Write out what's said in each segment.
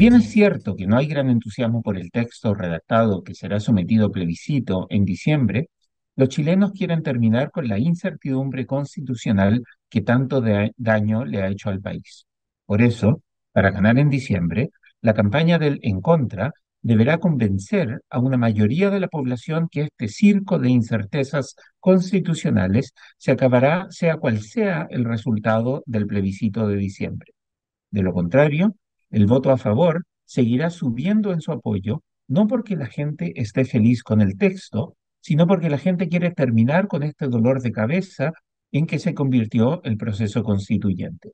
bien es cierto que no hay gran entusiasmo por el texto redactado que será sometido a plebiscito en diciembre, los chilenos quieren terminar con la incertidumbre constitucional que tanto daño le ha hecho al país. Por eso, para ganar en diciembre, la campaña del En Contra deberá convencer a una mayoría de la población que este circo de incertezas constitucionales se acabará sea cual sea el resultado del plebiscito de diciembre. De lo contrario, el voto a favor seguirá subiendo en su apoyo, no porque la gente esté feliz con el texto, sino porque la gente quiere terminar con este dolor de cabeza en que se convirtió el proceso constituyente.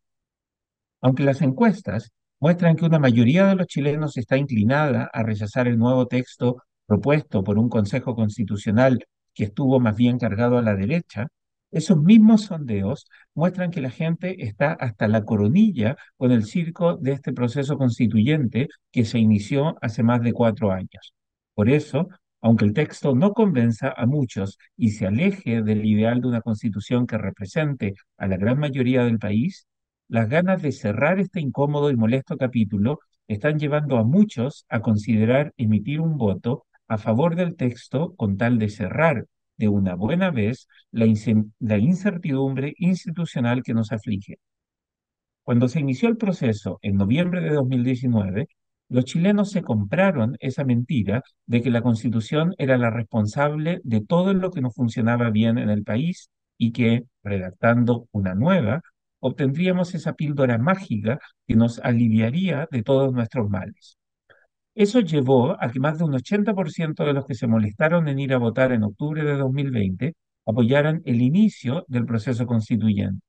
Aunque las encuestas muestran que una mayoría de los chilenos está inclinada a rechazar el nuevo texto propuesto por un Consejo Constitucional que estuvo más bien cargado a la derecha, esos mismos sondeos muestran que la gente está hasta la coronilla con el circo de este proceso constituyente que se inició hace más de cuatro años. Por eso, aunque el texto no convenza a muchos y se aleje del ideal de una constitución que represente a la gran mayoría del país, las ganas de cerrar este incómodo y molesto capítulo están llevando a muchos a considerar emitir un voto a favor del texto con tal de cerrar de una buena vez la, incertidumbre institucional que nos aflige. Cuando se inició el proceso en noviembre de 2019, los chilenos se compraron esa mentira de que la constitución era la responsable de todo lo que no funcionaba bien en el país y que, redactando una nueva, obtendríamos esa píldora mágica que nos aliviaría de todos nuestros males. Eso llevó a que más de un 80% de los que se molestaron en ir a votar en octubre de 2020 apoyaran el inicio del proceso constituyente.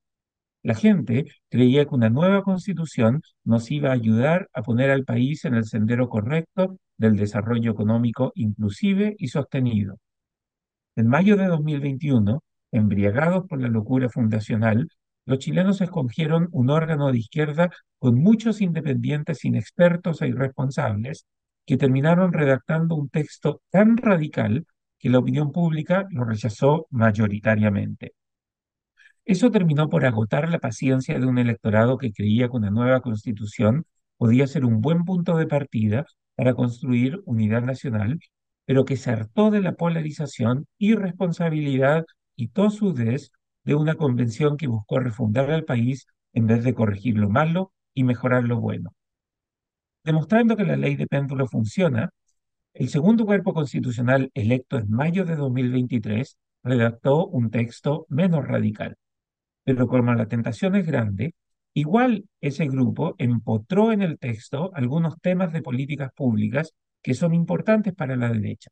La gente creía que una nueva constitución nos iba a ayudar a poner al país en el sendero correcto del desarrollo económico inclusive y sostenido. En mayo de 2021, embriagados por la locura fundacional, los chilenos escogieron un órgano de izquierda con muchos independientes inexpertos e irresponsables que terminaron redactando un texto tan radical que la opinión pública lo rechazó mayoritariamente. Eso terminó por agotar la paciencia de un electorado que creía que una nueva constitución podía ser un buen punto de partida para construir unidad nacional, pero que se hartó de la polarización, irresponsabilidad y tosudez de una convención que buscó refundar al país en vez de corregir lo malo y mejorar lo bueno. Demostrando que la ley de péndulo funciona, el segundo cuerpo constitucional electo en mayo de 2023 redactó un texto menos radical. Pero como la tentación es grande, igual ese grupo empotró en el texto algunos temas de políticas públicas que son importantes para la derecha.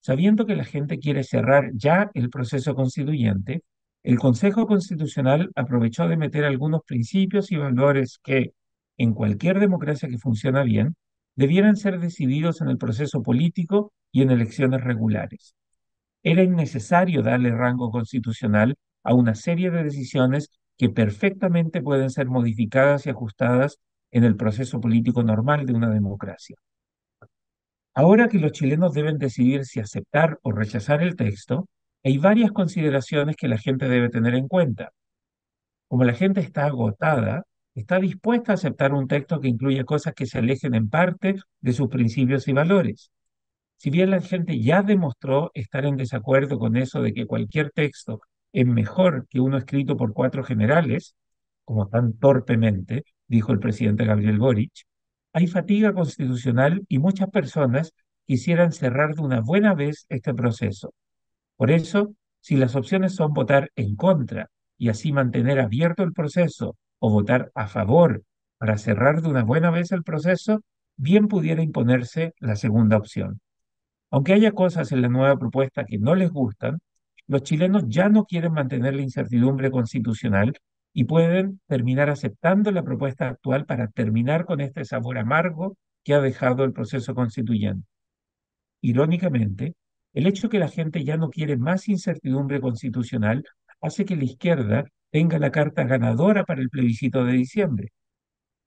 Sabiendo que la gente quiere cerrar ya el proceso constituyente, el Consejo Constitucional aprovechó de meter algunos principios y valores que, en cualquier democracia que funciona bien, debieran ser decididos en el proceso político y en elecciones regulares. Era innecesario darle rango constitucional a una serie de decisiones que perfectamente pueden ser modificadas y ajustadas en el proceso político normal de una democracia. Ahora que los chilenos deben decidir si aceptar o rechazar el texto, hay varias consideraciones que la gente debe tener en cuenta. Como la gente está agotada, está dispuesta a aceptar un texto que incluye cosas que se alejen en parte de sus principios y valores. Si bien la gente ya demostró estar en desacuerdo con eso de que cualquier texto es mejor que uno escrito por cuatro generales, como tan torpemente dijo el presidente Gabriel Boric, hay fatiga constitucional y muchas personas quisieran cerrar de una buena vez este proceso. Por eso, si las opciones son votar en contra y así mantener abierto el proceso o votar a favor para cerrar de una buena vez el proceso, bien pudiera imponerse la segunda opción. Aunque haya cosas en la nueva propuesta que no les gustan, los chilenos ya no quieren mantener la incertidumbre constitucional y pueden terminar aceptando la propuesta actual para terminar con este sabor amargo que ha dejado el proceso constituyente. Irónicamente, el hecho que la gente ya no quiere más incertidumbre constitucional hace que la izquierda tenga la carta ganadora para el plebiscito de diciembre.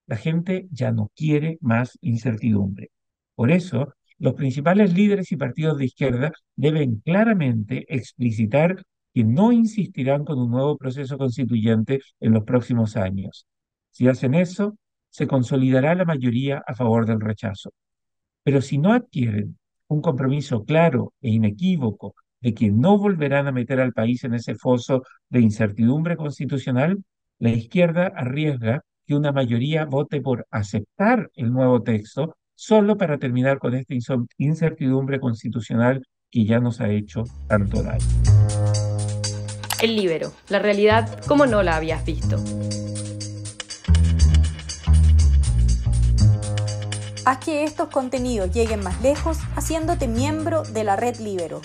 La gente ya no quiere más incertidumbre. Por eso, los principales líderes y partidos de izquierda deben claramente explicitar que no insistirán con un nuevo proceso constituyente en los próximos años. Si hacen eso, se consolidará la mayoría a favor del rechazo. Pero si no adquieren un compromiso claro e inequívoco de que no volverán a meter al país en ese foso de incertidumbre constitucional, la izquierda arriesga que una mayoría vote por aceptar el nuevo texto solo para terminar con esta incertidumbre constitucional que ya nos ha hecho tanto daño. El libero, la realidad como no la habías visto. Haz que estos contenidos lleguen más lejos haciéndote miembro de la red Libero.